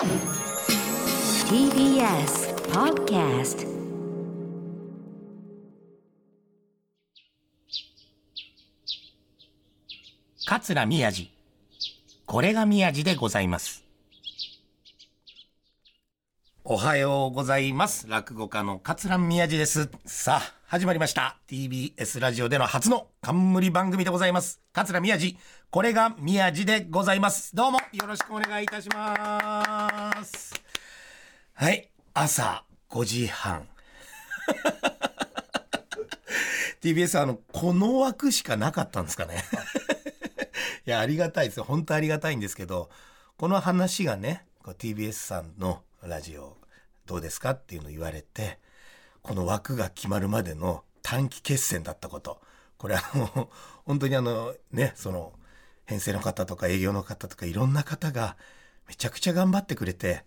TBS Podcast 桂宮治。これが宮治でございます。おはようございます。落語家の桂宮治です。さあ始まりました。TBS ラジオでの初の冠番組でございます。桂宮治。これが宮治でございます。どうもよろしくお願いいたします。はい。朝5時半。TBS あのこの枠しかなかったんですかね。いやありがたいです。よ本当ありがたいんですけどこの話がねこう TBS さんのラジオどうですかっていうのを言われてこの枠が決まるまでの短期決戦だったことこれあの 本当にあのねその編成の方とか営業の方とかいろんな方がめちゃくちゃ頑張ってくれて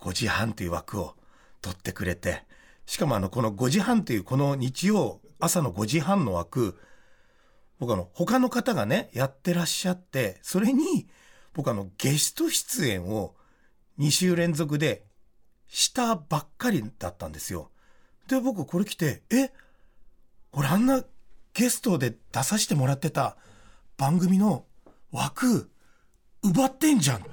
5時半という枠を取ってくれてしかもあのこの5時半というこの日曜朝の5時半の枠僕あの他の方がねやってらっしゃってそれに僕あのゲスト出演を2週連続でしたばっかりだったんですよ。で僕これ来てえ俺あんなゲストで出させてもらってた番組の枠奪ってんじゃん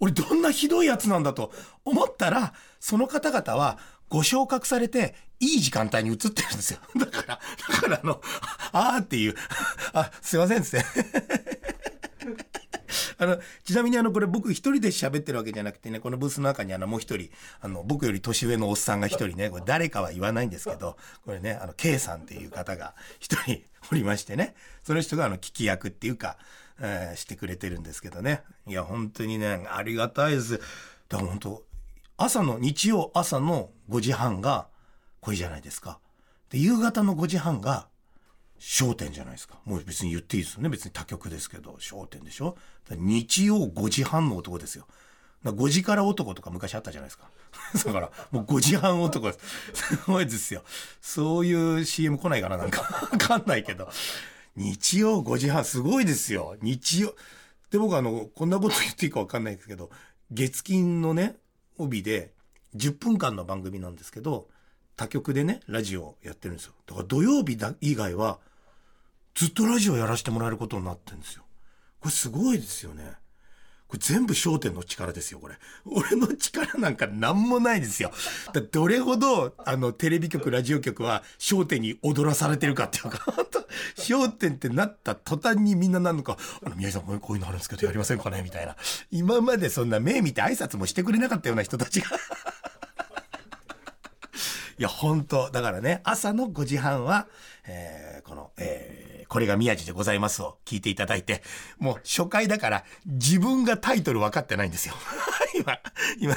俺どんなひどいやつなんだと思ったらその方々はご昇格されていい時間帯に移ってるんですよ。だから、だからあの、あーっていう、あ、すいませんっつって。あの、ちなみにあの、これ僕一人で喋ってるわけじゃなくてね、このブースの中にあの、もう一人、あの、僕より年上のおっさんが一人ね、これ誰かは言わないんですけど、これね、あの、K さんっていう方が一人おりましてね、その人があの、聞き役っていうか、えーしてくれてるんですけどね。いや、本当にね、ありがたいです。だから本当、朝の、日曜朝の5時半が、これじゃないですか。で、夕方の5時半が、焦点じゃないですか。もう別に言っていいですよね。別に他局ですけど、焦点でしょ。日曜5時半の男ですよ。だ5時から男とか昔あったじゃないですか。だから、もう5時半男です。すごいですよ。そういう CM 来ないかななんか。わかんないけど。日曜5時半、すごいですよ。日曜。で、僕あの、こんなこと言っていいかわかんないですけど、月金のね、帯で、10分間の番組なんですけど、他局でね、ラジオやってるんですよ。だから土曜日だ以外は、ずっとラジオやらせてもらえることになってるんですよ。これすごいですよね。これ全部焦点の力ですよ、これ。俺の力なんか何もないですよ。だどれほど、あの、テレビ局、ラジオ局は焦点に踊らされてるかっていうか、本当焦点ってなった途端にみんななるのか、あの、宮治さんこういうのあるんですけどやりませんかね？みたいな。今までそんな目見て挨拶もしてくれなかったような人たちが。いや、本当だからね、朝の5時半は、えーこの、えーこれが宮治でございますを聞いていただいて、もう初回だから自分がタイトル分かってないんですよ。今、今、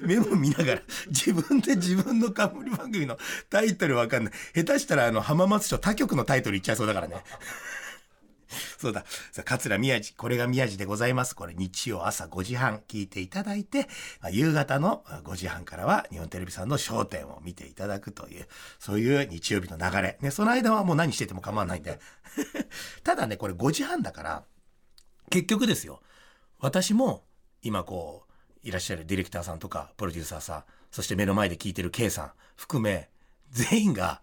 メモ見ながら自分で自分の冠番組のタイトル分かんない。下手したらあの浜松町他局のタイトル言っちゃいそうだからね。そうだ。さあ桂宮治、これが宮治でございます。これ日曜朝5時半聞いていただいて、まあ夕方の5時半からは日本テレビさんの焦点を見ていただくという、そういう日曜日の流れ。ね、その間はもう何してても構わないんで。ただね、これ5時半だから、結局ですよ。私も今こう、いらっしゃるディレクターさんとか、プロデューサーさん、そして目の前で聞いてる K さん含め、全員が、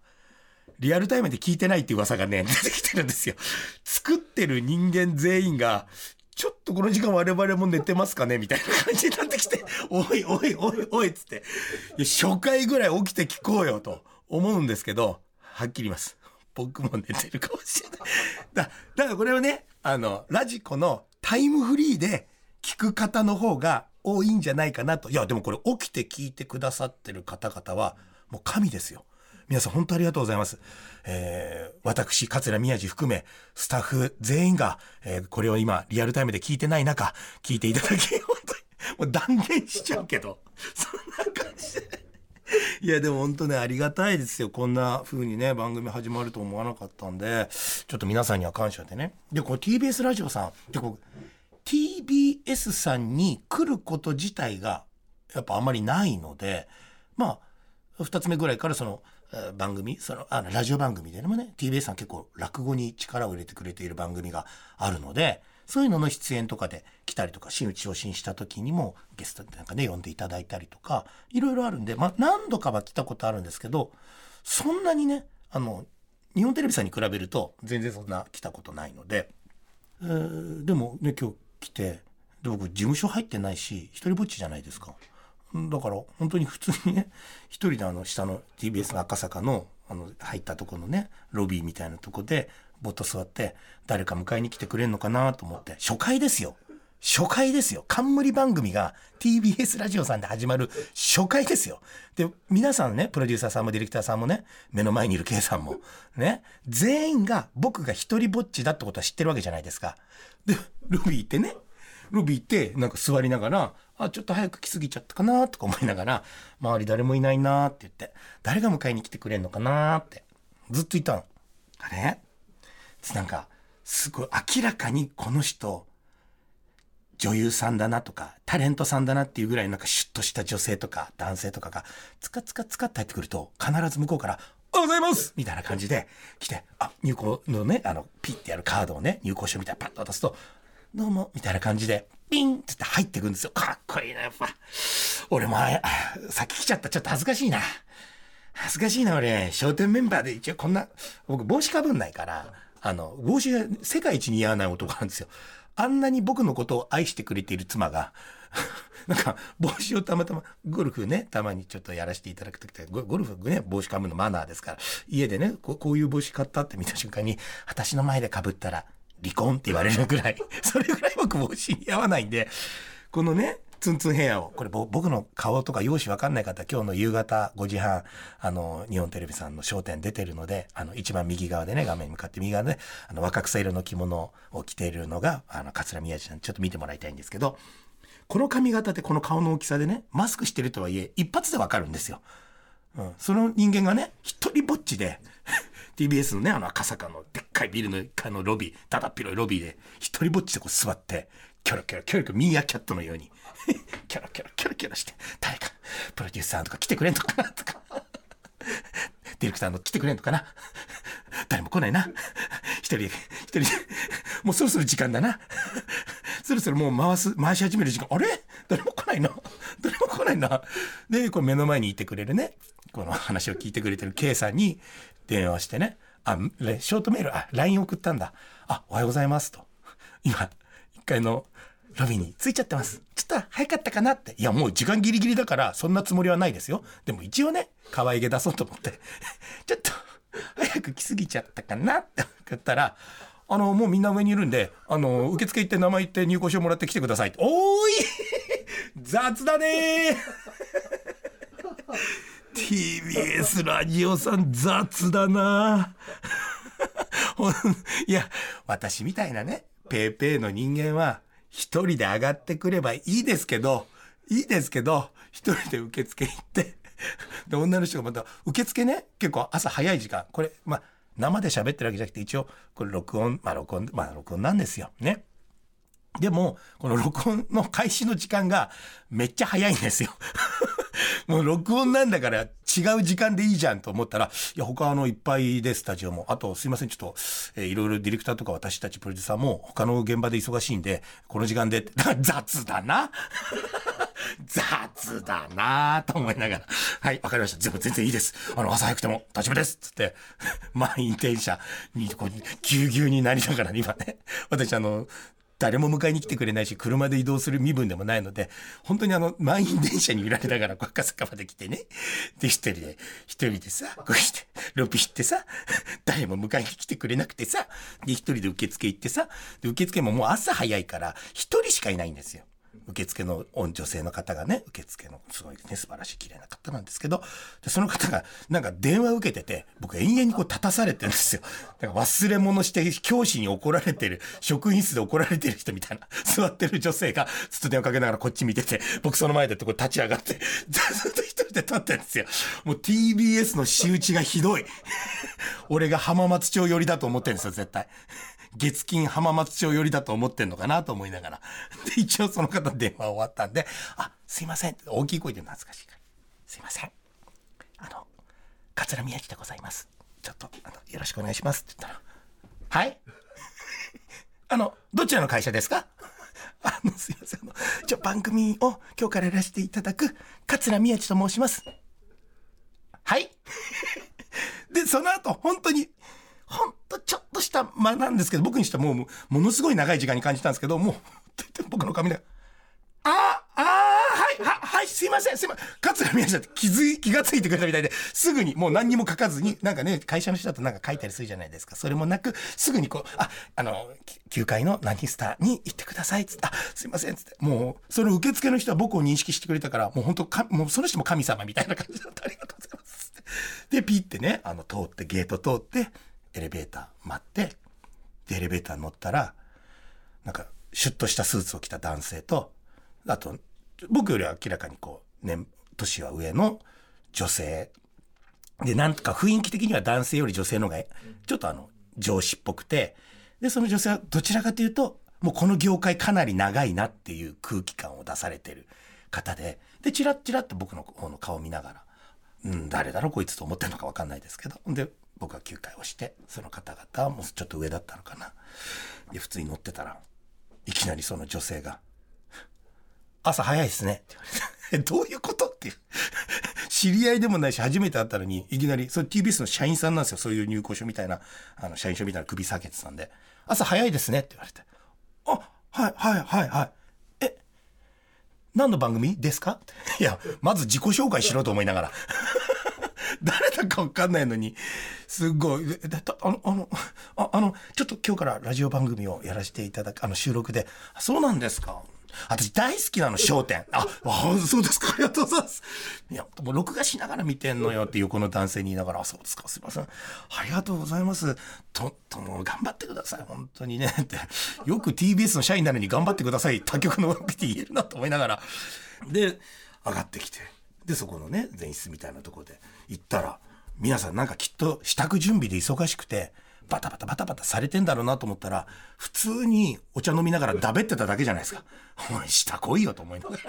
リアルタイムで聞いてないって噂がね、出てきてるんですよ。作ってる人間全員が、ちょっとこの時間我々も寝てますかね？みたいな感じになってきて、おいおいおいおいっつって、初回ぐらい起きて聞こうよと思うんですけど、はっきり言います。僕も寝てるかもしれない。だ、だからこれはね、あの、ラジコのタイムフリーで聞く方の方が多いんじゃないかなと。いや、でもこれ起きて聞いてくださってる方々は、もう神ですよ。皆さん本当ありがとうございます。えー、私、桂宮治含め、スタッフ全員が、えーこれを今、リアルタイムで聞いてない中、聞いていただき、本当に、もう断言しちゃうけど、そんな感じで。いや、でも本当ね、ありがたいですよ。こんな風にね、番組始まると思わなかったんで、ちょっと皆さんには感謝でね。で、これ TBS ラジオさん、で、こう TBS さんに来ること自体が、やっぱあんまりないので、まあ、二つ目ぐらいからその、番組、その、あの、ラジオ番組でもね、TBS さん結構落語に力を入れてくれている番組があるので、そういうのの出演とかで来たりとか、真打ち昇進した時にもゲストなんかね、呼んでいただいたりとか、いろいろあるんで、まあ何度かは来たことあるんですけど、そんなにね、あの、日本テレビさんに比べると全然そんな来たことないので、えーでもね、今日来て、で僕事務所入ってないし、一人ぼっちじゃないですか。だから本当に普通にね、一人であの下の TBS の赤坂のあの入ったところのね、ロビーみたいなとこでぼっと座って、誰か迎えに来てくれんのかなと思って、初回ですよ。初回ですよ。冠番組が TBS ラジオさんで始まる初回ですよ。で、皆さんね、プロデューサーさんもディレクターさんもね、目の前にいる K さんも、ね、全員が僕が一人ぼっちだってことは知ってるわけじゃないですか。で、ロビーってね、ロビーって、なんか座りながら、あ、ちょっと早く来すぎちゃったかなとか思いながら、周り誰もいないなって言って、誰が迎えに来てくれんのかなって、ずっと言ったの。あれ？なんか、すごい明らかにこの人、女優さんだなとか、タレントさんだなっていうぐらいなんかシュッとした女性とか男性とかが、つかつかつかって入ってくると、必ず向こうから、おはようございますみたいな感じで来て、あ、入校のね、あの、ピッてやるカードをね、入校証みたいなパッと渡すと、どうも、みたいな感じで、ピンって入ってくんですよ。かっこいいな、やっぱ。俺も、あ先来ちゃった。ちょっと恥ずかしいな。恥ずかしいな、俺。商店メンバーで一応こんな、僕帽子かぶんないから、あの、帽子が世界一似合わない男なんですよ。あんなに僕のことを愛してくれている妻が、なんか、帽子をたまたま、ゴルフね、たまにちょっとやらせていただくときって、ゴルフね、帽子かぶるのマナーですから、家でね、ここういう帽子買ったって見た瞬間に、私の前でかぶったら、離婚って言われるぐらい、それぐらい僕帽子似合わないんで、このね、ツンツンヘアを、これ僕の顔とか容姿わかんない方、今日の夕方5時半、あの、日本テレビさんの商店出てるので、あの、一番右側でね、画面に向かって右側で、あの、若草色の着物を着ているのが、あの、桂宮治さん、ちょっと見てもらいたいんですけど、この髪型でこの顔の大きさでね、マスクしてるとはいえ、一発でわかるんですよ。うん、その人間がね、一人ぼっちで、TBS のね、あの赤坂のでっかいビルの1階のロビー、だだっ広いロビーで、一人ぼっちでこう座って、キョロキョロキョロキョロミーアキャットのように、キョロキョロキョロキョロして、誰か、プロデューサーとか来てくれんのかなとか、ディレクターの来てくれんのかな誰も来ないな。一人、一人、もうそろそろ時間だな。そろそろもう回す、回し始める時間。あれ？誰も来ないな。誰も来ないな。で、これ目の前にいてくれるね、この話を聞いてくれてる K さんに電話してね、あ、ショートメール、あ、LINE 送ったんだ。あ、おはようございますと。今、一階のロビーに着いちゃってます。ちょっと早かったかなって。いや、もう時間ギリギリだから、そんなつもりはないですよ。でも一応ね、可愛げ出そうと思って、ちょっと、早く来すぎちゃったかなって言ったら、あの、もうみんな上にいるんで、あの、受付行って名前言って入校証もらって来てくださいって。おーい 雑だねー TBS ラジオさん雑だな いや、私みたいなね、ペーペーの人間は、一人で上がってくればいいですけど、いいですけど、一人で受付行って、で、女の人がまた、受付ね、結構朝早い時間、これ、まあ、生で喋ってるわけじゃなくて、一応、これ録音、まあ録音、まあ録音なんですよ。ね。でも、この録音の開始の時間がめっちゃ早いんですよ。もう録音なんだから違う時間でいいじゃんと思ったら、いや、他あのいっぱいでスタジオも。あとすいません、ちょっと、えーいろいろディレクターとか私たちプロデューサーも他の現場で忙しいんで、この時間で、雑だな。雑だなと思いながら。はい、わかりました。全部全然いいです。あの、朝早くても大丈夫です。つって、満員電車にこう、ぎゅうぎゅうになりながら今ね、私あの、誰も迎えに来てくれないし、車で移動する身分でもないので、本当にあの、満員電車に揺られながら、赤坂まで来てね。で、一人で、一人でさ、こうして、ロビー行ってさ、誰も迎えに来てくれなくてさ、で、一人で受付行ってさ、で、受付ももう朝早いから、一人しかいないんですよ。受付の女性の方がね、受付のすごいね、素晴らしい綺麗な方なんですけど、でその方がなんか電話受けてて、僕延々にこう立たされてるんですよ。だから忘れ物して教師に怒られてる、職員室で怒られてる人みたいな、座ってる女性がずっと電話かけながらこっち見てて、僕その前でとこ立ち上がって、ずっと一人で立ってるんですよ。もう TBS の仕打ちがひどい。俺が浜松町寄りだと思ってるんですよ、絶対。月金浜松町寄りだと思ってんのかなと思いながら。で、一応その方電話終わったんで、あ、すいません大きい声で懐かしいから。すいません。あの、桂宮治でございます。ちょっと、あの、よろしくお願いしますって言ったら、はい？あの、どちらの会社ですか？あの、すいません。あの、ちょ、番組を今日からやらせていただく、桂宮治と申します。はい？で、その後、本当に、ほんとちょっとした間なんですけど、僕にしてはもう、ものすごい長い時間に感じたんですけど、もう、僕の髪が、ああ、ああ、はい、は、はい、すいません、すいません。桂宮治だって気づい、気がついてくれたみたいで、すぐに、もう何にも書かずに、なんかね、会社の人だとなんか書いたりするじゃないですか。それもなく、すぐにこう、あ、あの、9階の何スターに行ってください、つって、あ、すいません、つって。もう、その受付の人は僕を認識してくれたから、もう本当か、もうその人も神様みたいな感じだった。ありがとうございます。で、ピってね、あの、通って、ゲート通って、エレベーター待って、で、エレベーター乗ったら、なんか、シュッとしたスーツを着た男性と、あと、僕よりは明らかにこう、ね、年は上の女性。で、なんとか雰囲気的には男性より女性の方が、ちょっとあの、上司っぽくて、で、その女性はどちらかというと、もうこの業界かなり長いなっていう空気感を出されてる方で、で、チラッチラッと僕の方の顔見ながら、うん、誰だろうこいつと思ってるのかわかんないですけど。で、僕は9回をして、その方々はもうちょっと上だったのかな。で、普通に乗ってたら、いきなりその女性が、朝早いですね。って言われて、どういうことっていう。知り合いでもないし、初めて会ったのに、いきなり、それ TBS の社員さんなんですよ。そういう入校書みたいな、あの、社員証みたいな首下げてたんで、朝早いですねって言われて、あ、はい、はい、はい、はい。え、何の番組ですか？いや、まず自己紹介しろと思いながら。誰だかわかんないのに、すごい、だあの、あの、ああの、ちょっと今日からラジオ番組をやらせていただく、あの収録で、そうなんですか。私大好きなの、笑点。あ、あそうですか、ありがとうございます。いや、もう録画しながら見てんのよって横の男性に言いながら、あ、そうですか、すいません。ありがとうございます。と、とも頑張ってください、本当にね。って。よく TBS の社員なのに頑張ってください、他局の枠で言えるなと思いながら。で、上がってきて。で、そこのね、前室みたいなところで行ったら、皆さんなんかきっと支度準備で忙しくて、バタバタバタバタされてんだろうなと思ったら、普通にお茶飲みながらだべってただけじゃないですか。お前、下来いよと思いながら。い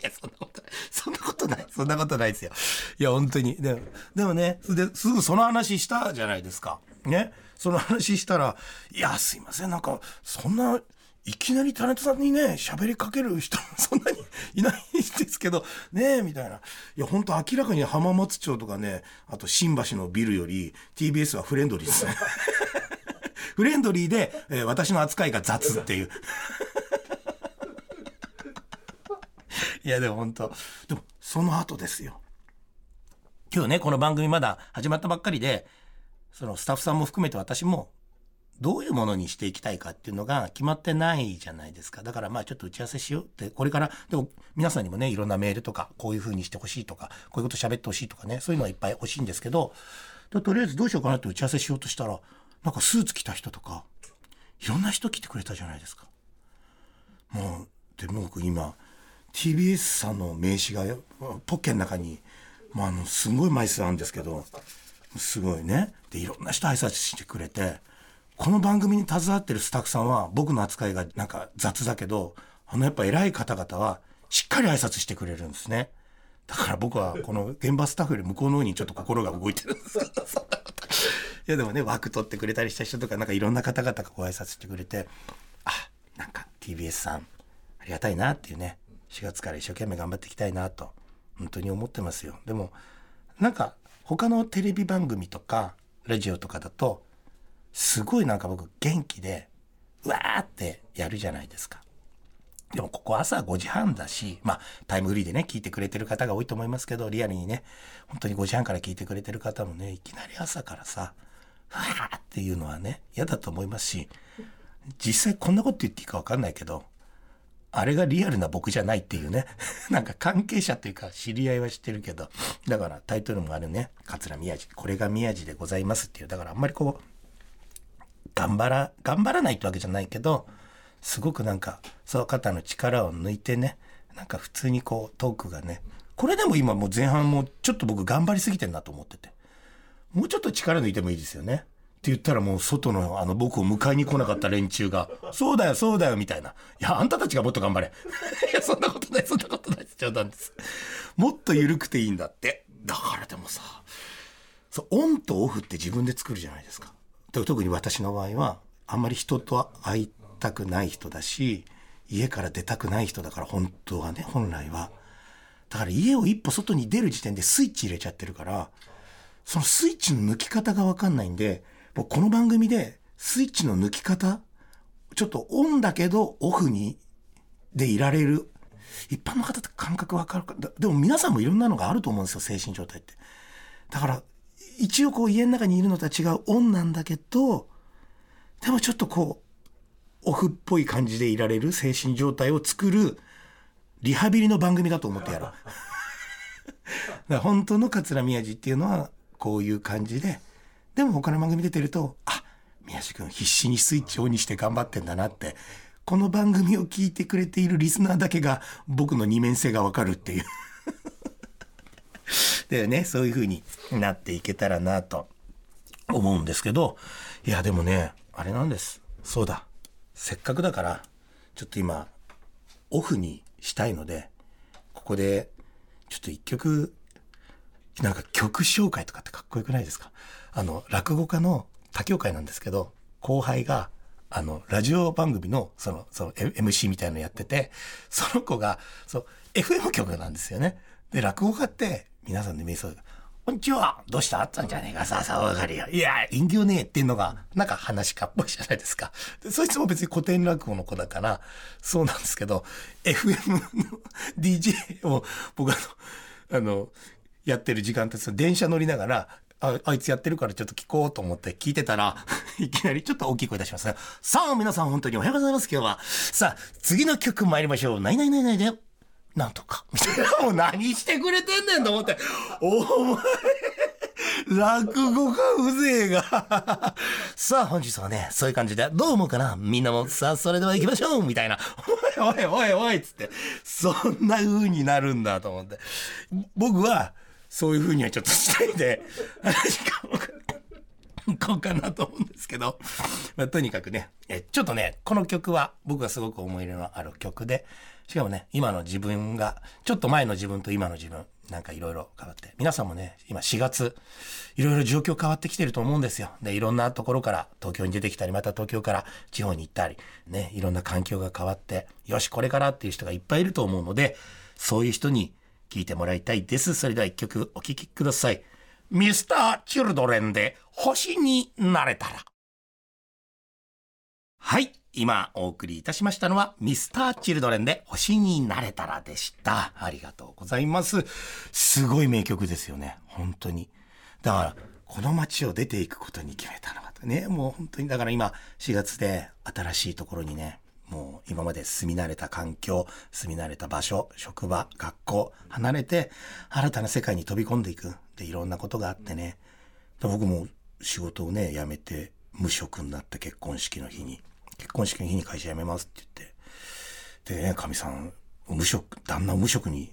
や、そんなことない。そんなことない。そんなことないですよ。いや、本当に。でも、でもね、で、すぐその話したじゃないですか。ね？その話したら、いや、すいません、なんか、そんな、いきなりタレントさんにね、喋りかける人、そんなにいないんですけど、ねえ、みたいな。いや、本当明らかに浜松町とかね、あと新橋のビルより TBS はフレンドリーですね。フレンドリーで、えー私の扱いが雑っていう。いや、でも本当でも、その後ですよ。今日ね、この番組まだ始まったばっかりで、そのスタッフさんも含めて私も、どういうものにしていきたいかっていうのが決まってないじゃないですか。だからまあちょっと打ち合わせしようって、これから、でも皆さんにもね、いろんなメールとか、こういう風にしてほしいとか、こういうこと喋ってほしいとかね、そういうのはいっぱい欲しいんですけど、とりあえずどうしようかなって打ち合わせしようとしたら、なんかスーツ着た人とか、いろんな人来てくれたじゃないですか。もう、でも僕今、TBS さんの名刺がポッケの中に、まあ、あの、すごい枚数あるんですけど、すごいね。で、いろんな人挨拶してくれて、この番組に携わってるスタッフさんは僕の扱いがなんか雑だけど、あのやっぱ偉い方々はしっかり挨拶してくれるんですね。だから僕はこの現場スタッフより向こうの方にちょっと心が動いてるんです。いやでもね、枠取ってくれたりした人とか、なんかいろんな方々がご挨拶してくれて、あ、なんか TBS さん、ありがたいなっていうね、4月から一生懸命頑張っていきたいなと、本当に思ってますよ。でも、なんか他のテレビ番組とか、ラジオとかだと、すごいなんか僕元気で、うわーってやるじゃないですか。でもここ朝5時半だし、まあタイムフリーでね、聞いてくれてる方が多いと思いますけど、リアルにね、本当に5時半から聞いてくれてる方もね、いきなり朝からさ、わーっていうのはね、嫌だと思いますし、実際こんなこと言っていいかわかんないけど、あれがリアルな僕じゃないっていうね。なんか関係者っていうか知り合いは知ってるけど、だからタイトルもあるね、桂宮治、これが宮治でございますっていう、だからあんまりこう、頑張ら、頑張らないってわけじゃないけど、すごくなんか、その方の力を抜いてね、なんか普通にこうトークがね、これでも今もう前半もちょっと僕頑張りすぎてんなと思ってて。もうちょっと力抜いてもいいですよね。って言ったらもう外のあの僕を迎えに来なかった連中が、そうだよそうだよみたいな。いや、あんたたちがもっと頑張れ。いや、そんなことない、そんなことないです。冗談です。もっと緩くていいんだって。だからでもさ、そう、オンとオフって自分で作るじゃないですか。特に私の場合は、あんまり人と会いたくない人だし家から出たくない人だから本当はね本来は。だから家を一歩外に出る時点でスイッチ入れちゃってるからそのスイッチの抜き方が分かんないんで僕この番組でスイッチの抜き方ちょっとオンだけどオフにでいられる一般の方って感覚わかるかでも皆さんもいろんなのがあると思うんですよ精神状態って。だから一応こう家の中にいるのとは違うオンなんだけどでもちょっとこうオフっぽい感じでいられる精神状態を作るリハビリの番組だと思ってやろう。だから本当の桂宮治っていうのはこういう感じで。でも他の番組出てるとあ宮治君必死にスイッチオンにして頑張ってんだなって。この番組を聞いてくれているリスナーだけが僕の二面性がわかるっていう でねそういう風になっていけたらなと思うんですけどいやでもねあれなんです。そうだ。せっかくだからちょっと今オフにしたいのでここでちょっと一曲なんか曲紹介とかってかっこよくないですか？あの落語家の他協会なんですけど後輩があのラジオ番組のそのその MC みたいのやっててその子がそう FM 局なんですよね。で落語家って皆さんで見えそうこんにちはどうした？あったんじゃねえかさあさあわかるよ。いや、隠居ねえっていうのが、なんか話かっぽいじゃないですか。でそいつも別に古典落語の子だから、そうなんですけど、FM の DJ を僕あの、あの、やってる時間って電車乗りながら、ああいつやってるからちょっと聞こうと思って聞いてたら、いきなりちょっと大きい声出しますね。さあ皆さん本当におはようございます今日は。さあ、次の曲参りましょう。ないないないないで。なんとか。みたいな。もう何してくれてんねんと思って。お前、落語家風情が。さあ本日はね、そういう感じで、どう思うかな？みんなも、さあそれでは行きましょうみたいな。おいおいおいおいっつって。そんな風になるんだと思って。僕は、そういう風にはちょっとしたいんで、話こうかなと思うんですけど、まあ、とにかくねえちょっとねこの曲は僕がすごく思い入れのある曲でしかもね今の自分がちょっと前の自分と今の自分なんかいろいろ変わって皆さんもね今4月いろいろ状況変わってきてると思うんですよでいろんなところから東京に出てきたりまた東京から地方に行ったりねいろんな環境が変わってよしこれからっていう人がいっぱいいると思うのでそういう人に聞いてもらいたいですそれでは一曲お聴きくださいミスター・チルドレンで星になれたら。はい。今お送りいたしましたのは、ミスター・チルドレンで星になれたらでした。ありがとうございます。すごい名曲ですよね。本当に。だから、この街を出ていくことに決めたのはね、もう本当に、だから今、4月で新しいところにね、もう今まで住み慣れた環境、住み慣れた場所、職場、学校、離れて、新たな世界に飛び込んでいく。で、いろんなことがあってね。僕も仕事をね、辞めて、無職になって結婚式の日に、結婚式の日に会社辞めますって言って、でね、かみさん、無職、旦那を無職に、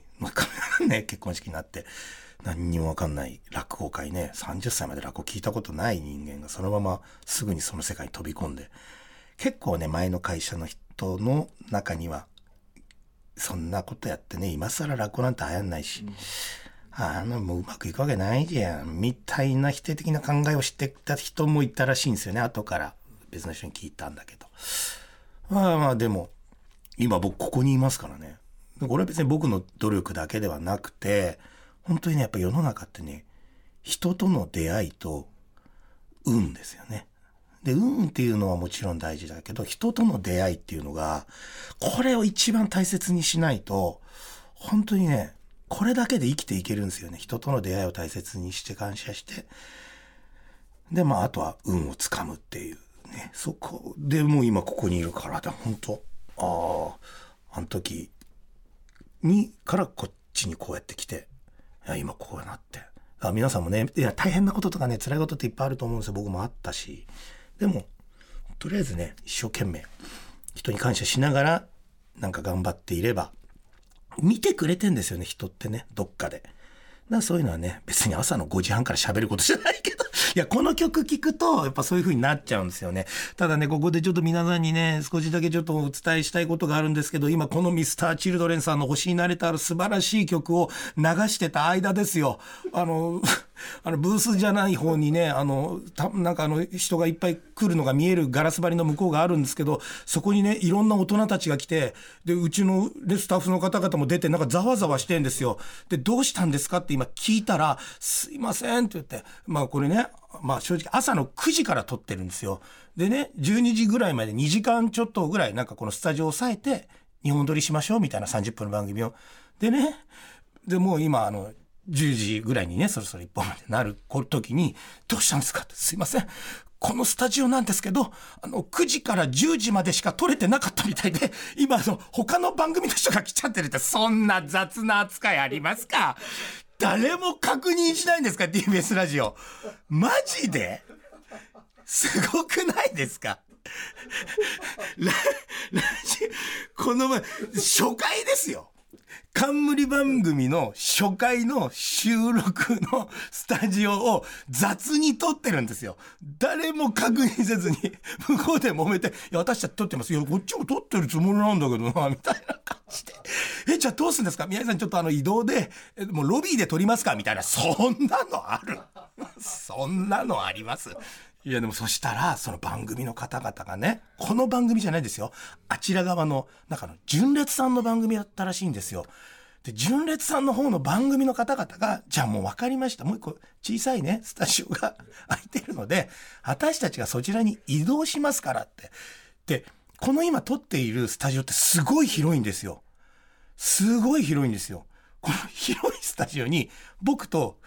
ね、結婚式になって、何にもわかんない落語会ね、30歳まで落語聞いたことない人間がそのまますぐにその世界に飛び込んで、結構ね、前の会社の人の中には、そんなことやってね、今更落語なんて流行んないし、あの、もううまくいくわけないじゃん、みたいな否定的な考えをしてた人もいたらしいんですよね、後から。別の人に聞いたんだけど。まあまあ、でも、今僕ここにいますからね。これは別に僕の努力だけではなくて、本当にね、やっぱ世の中ってね、人との出会いと運ですよね。で、運っていうのはもちろん大事だけど、人との出会いっていうのが、これを一番大切にしないと、本当にね、これだけで生きていけるんですよね。人との出会いを大切にして感謝して。で、まあ、あとは運をつかむっていうね。そこでもう今ここにいるから、で本当ああ、あの時に、からこっちにこうやって来て、いや今こうなって。あ皆さんもね、いや、大変なこととかね、辛いことっていっぱいあると思うんですよ。僕もあったし。でも、とりあえずね、一生懸命、人に感謝しながら、なんか頑張っていれば、見てくれてんですよね、人ってね、どっかで。だからそういうのはね、別に朝の5時半から喋ることじゃないけど、いや、この曲聴くと、やっぱそういう風になっちゃうんですよね。ただね、ここでちょっと皆さんにね、少しだけちょっとお伝えしたいことがあるんですけど、今このミスター・チルドレンさんの星になれたら素晴らしい曲を流してた間ですよ。あの、あのブースじゃない方にねあのたなんかあの人がいっぱい来るのが見えるガラス張りの向こうがあるんですけどそこにねいろんな大人たちが来てでうちのでスタッフの方々も出てなんかざわざわしてんですよ。でどうしたんですかって今聞いたら「すいません」って言ってまあこれねまあ正直朝の9時から撮ってるんですよ。でね12時ぐらいまで2時間ちょっとぐらいなんかこのスタジオを抑えて日本撮りしましょうみたいな30分の番組を。でねでもう今あの10時ぐらいにねそろそろ1本までなる時に「どうしたんですか?」って「すいませんこのスタジオなんですけど、あの、9時から10時までしか撮れてなかったみたいで、今、あの、他の番組の人が来ちゃってるって、そんな雑な扱いありますか？誰も確認しないんですか ?TBS ラジオ。マジで？すごくないですか？ラ、ラジ、この前、初回ですよ。冠番組の初回の収録のスタジオを雑に撮ってるんですよ。誰も確認せずに、向こうで揉めて、いや、私たち撮ってます。いや、こっちも撮ってるつもりなんだけどな、みたいな感じで。え、じゃあどうするんですか？宮井さんちょっとあの移動で、もうロビーで撮りますか？みたいな。そんなのあるそんなのありますいやでもそしたらその番組の方々がねこの番組じゃないですよあちら側の中の純烈さんの番組だったらしいんですよ。で純烈さんの方の番組の方々がじゃあもう分かりましたもう一個小さいねスタジオが 空いてるので私たちがそちらに移動しますからって。でこの今撮っているスタジオってすごい広いんですよ。すごい広いんですよ。この広いスタジオに僕と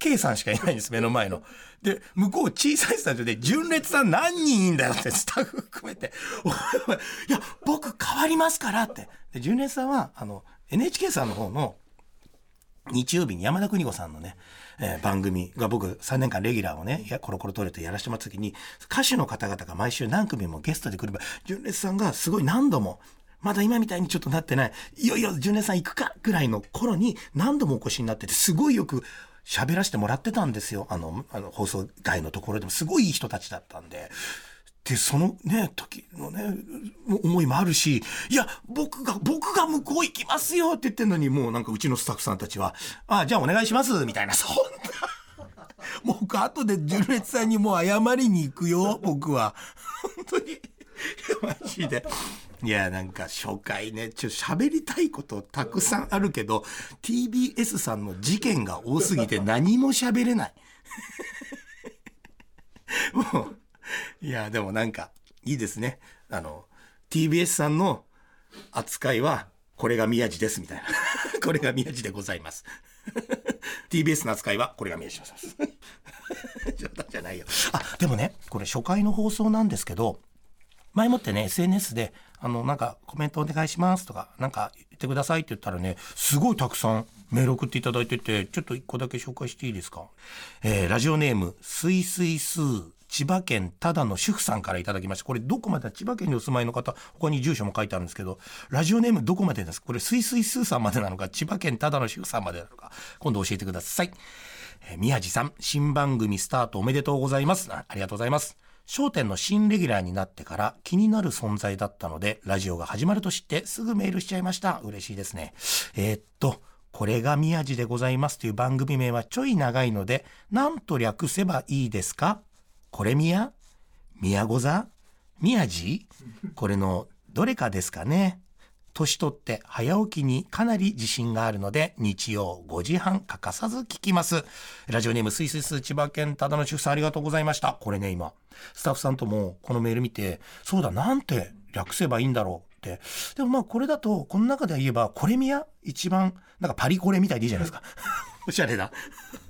K さんしかいないんです、目の前の。で、向こう小さいスタジオで、純烈さん何人いんだよって スタッフ含めて、おいや、僕変わりますからって。で、純烈さんは、あの、NHK さんの方の、日曜日に山田邦子さんのね、えー、番組が僕3年間レギュラーをね、コロコロトレとやらせてもらった時に、歌手の方々が毎週何組もゲストで来れば、純烈さんがすごい何度も、まだ今みたいにちょっとなってない、いよいよ純烈さん行くかぐらいの頃に何度もお越しになってて、すごいよく喋らせてもらってたんですよ。あの、あの放送外のところでもすごいいい人たちだったんで。で、そのね、時のね、思いもあるし、いや、僕が、僕が向こう行きますよって言ってんのに、もうなんかうちのスタッフさんたちは、ああ、じゃあお願いしますみたいな、そんな。僕、後で純烈さんにもう謝りに行くよ、僕は。本当に。マジで。いや、なんか初回ね、ちょ、喋りたいことたくさんあるけど、TBS さんの事件が多すぎて何も喋れない。もう、いや、でもなんか、いいですね。あの、TBS さんの扱いは、これが宮地ですみたいな。これが宮地でございます。TBS の扱いは、これが宮地です。冗談じゃないよ。あ、でもね、これ初回の放送なんですけど、前もってね SNS であのなんかコメントお願いしますとかなんか言ってくださいって言ったらねすごいたくさんメール送っていただいててちょっと一個だけ紹介していいですか、えー、ラジオネームすいすいすー千葉県ただの主婦さんからいただきました。これどこまで千葉県にお住まいの方他に住所も書いてあるんですけどラジオネームどこまでです？かこれすいすいすーさんまでなのか千葉県ただの主婦さんまでなのか今度教えてください、えー、宮地さん新番組スタートおめでとうございます。ありがとうございます。商店の新レギュラーになってから気になる存在だったので、ラジオが始まると知ってすぐメールしちゃいました。嬉しいですね。えー、っと、これが宮地でございます。という番組名はちょい長いので、なんと略せばいいですか？これ宮？宮御座？宮地？これのどれかですかね。年取って早起きにかなり自信があるので日曜5時半欠かさず聞きます。ラジオネームスイスイス千葉県ただの主婦さんありがとうございました。これね今。スタッフさんともこのメール見てそうだなんて略せばいいんだろうって。でもまあこれだとこの中で言えばこれみや一番なんかパリコレみたいでいいじゃないですか。おしゃれな。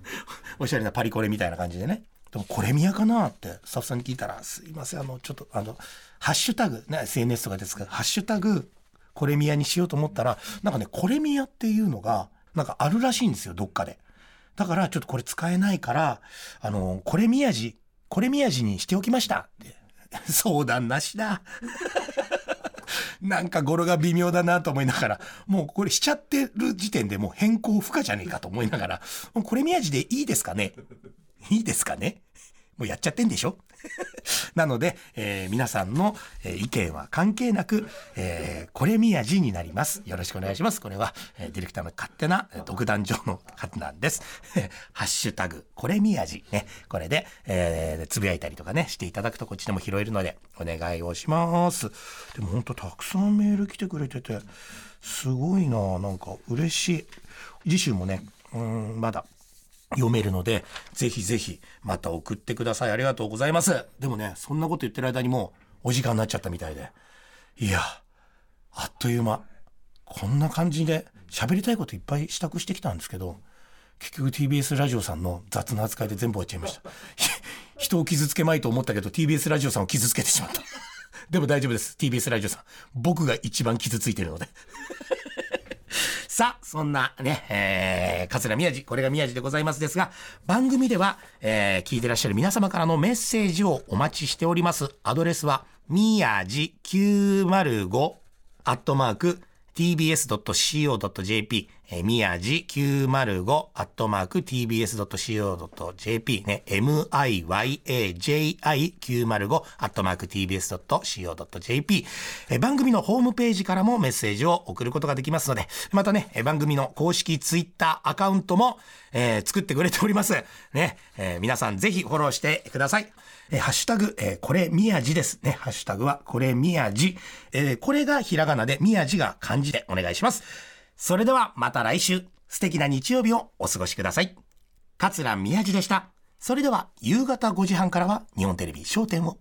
おしゃれなパリコレみたいな感じでね。でもこれみやかなってスタッフさんに聞いたらすいませんあのちょっとあのハッシュタグね SNS とかですからハッシュタグコレミヤにしようと思ったら、なんかね、コレミヤっていうのが、なんかあるらしいんですよ、どっかで。だから、ちょっとこれ使えないから、あの、コレミヤジ、コレミヤジにしておきましたって。相談なしだ。なんか語呂が微妙だなと思いながら、もうこれしちゃってる時点でもう変更不可じゃねえかと思いながら、もうこれ宮地でいいですかね？いいですかね？もうやっちゃってんでしょ？なので、えー皆さんの、えー意見は関係なく、えーこれ宮治になります。よろしくお願いします。これは、えーディレクターの勝手なえー独壇場の方なんです。ハッシュタグ、これ宮治。ね、これで、えーつぶやいたりとかね、していただくとこっちでも拾えるので、お願いをします。でも本当たくさんメール来てくれてて、すごいななんか嬉しい。次週もね、うん、まだ読めるので、ぜひぜひまた送ってください。ありがとうございます。でもね、そんなこと言ってる間にもうお時間になっちゃったみたいで。いや、あっという間。こんな感じで喋りたいこといっぱい支度してきたんですけど、結局 TBS ラジオさんの雑な扱いで全部終わっちゃいました。人を傷つけまいと思ったけど TBS ラジオさんを傷つけてしまった。でも大丈夫です。TBS ラジオさん。僕が一番傷ついてるので。さあ、そんなね、えー、桂宮治、これが宮治でございますですが、番組では、えー、聞いてらっしゃる皆様からのメッセージをお待ちしております。アドレスは、宮治905アットマーク tbs.co.jp、えー、宮治905アットマーク tbs.co.jp ね、myaji905 アットマーク tbs.co.jp、えー番組のホームページからもメッセージを送ることができますので、またね、え番組の公式ツイッターアカウントも、えー作ってくれております。ね、えー皆さんぜひフォローしてください。えハッシュタグ、えこれ宮地ですね。ハッシュタグはこれ宮地。えこれがひらがなで宮地が漢字でお願いします。それではまた来週、素敵な日曜日をお過ごしください。桂宮地でした。それでは夕方5時半からは日本テレビ焦点を